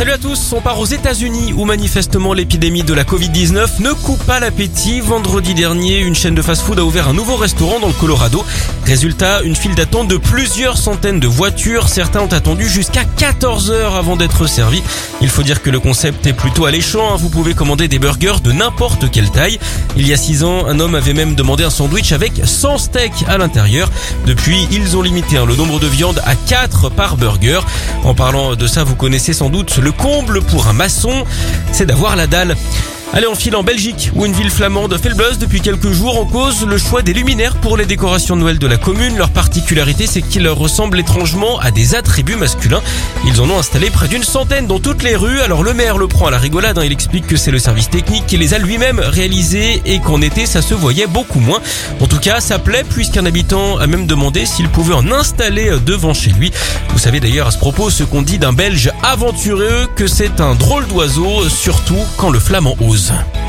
Salut à tous, on part aux États-Unis où manifestement l'épidémie de la Covid-19 ne coupe pas l'appétit. Vendredi dernier, une chaîne de fast-food a ouvert un nouveau restaurant dans le Colorado. Résultat, une file d'attente de plusieurs centaines de voitures. Certains ont attendu jusqu'à 14 heures avant d'être servis. Il faut dire que le concept est plutôt alléchant. hein. Vous pouvez commander des burgers de n'importe quelle taille. Il y a 6 ans, un homme avait même demandé un sandwich avec 100 steaks à l'intérieur. Depuis, ils ont limité hein, le nombre de viandes à 4 par burger. En parlant de ça, vous connaissez sans doute le comble pour un maçon, c'est d'avoir la dalle. Allez, on file en Belgique, où une ville flamande fait le buzz depuis quelques jours en cause le choix des luminaires pour les décorations de Noël de la commune. Leur particularité, c'est qu'ils ressemblent étrangement à des attributs masculins. Ils en ont installé près d'une centaine dans toutes les rues. Alors le maire le prend à la rigolade, hein. il explique que c'est le service technique qui les a lui-même réalisés et qu'en été, ça se voyait beaucoup moins. En tout cas, ça plaît puisqu'un habitant a même demandé s'il pouvait en installer devant chez lui. Vous savez d'ailleurs à ce propos ce qu'on dit d'un Belge aventureux, que c'est un drôle d'oiseau, surtout quand le flamand ose. Arıza.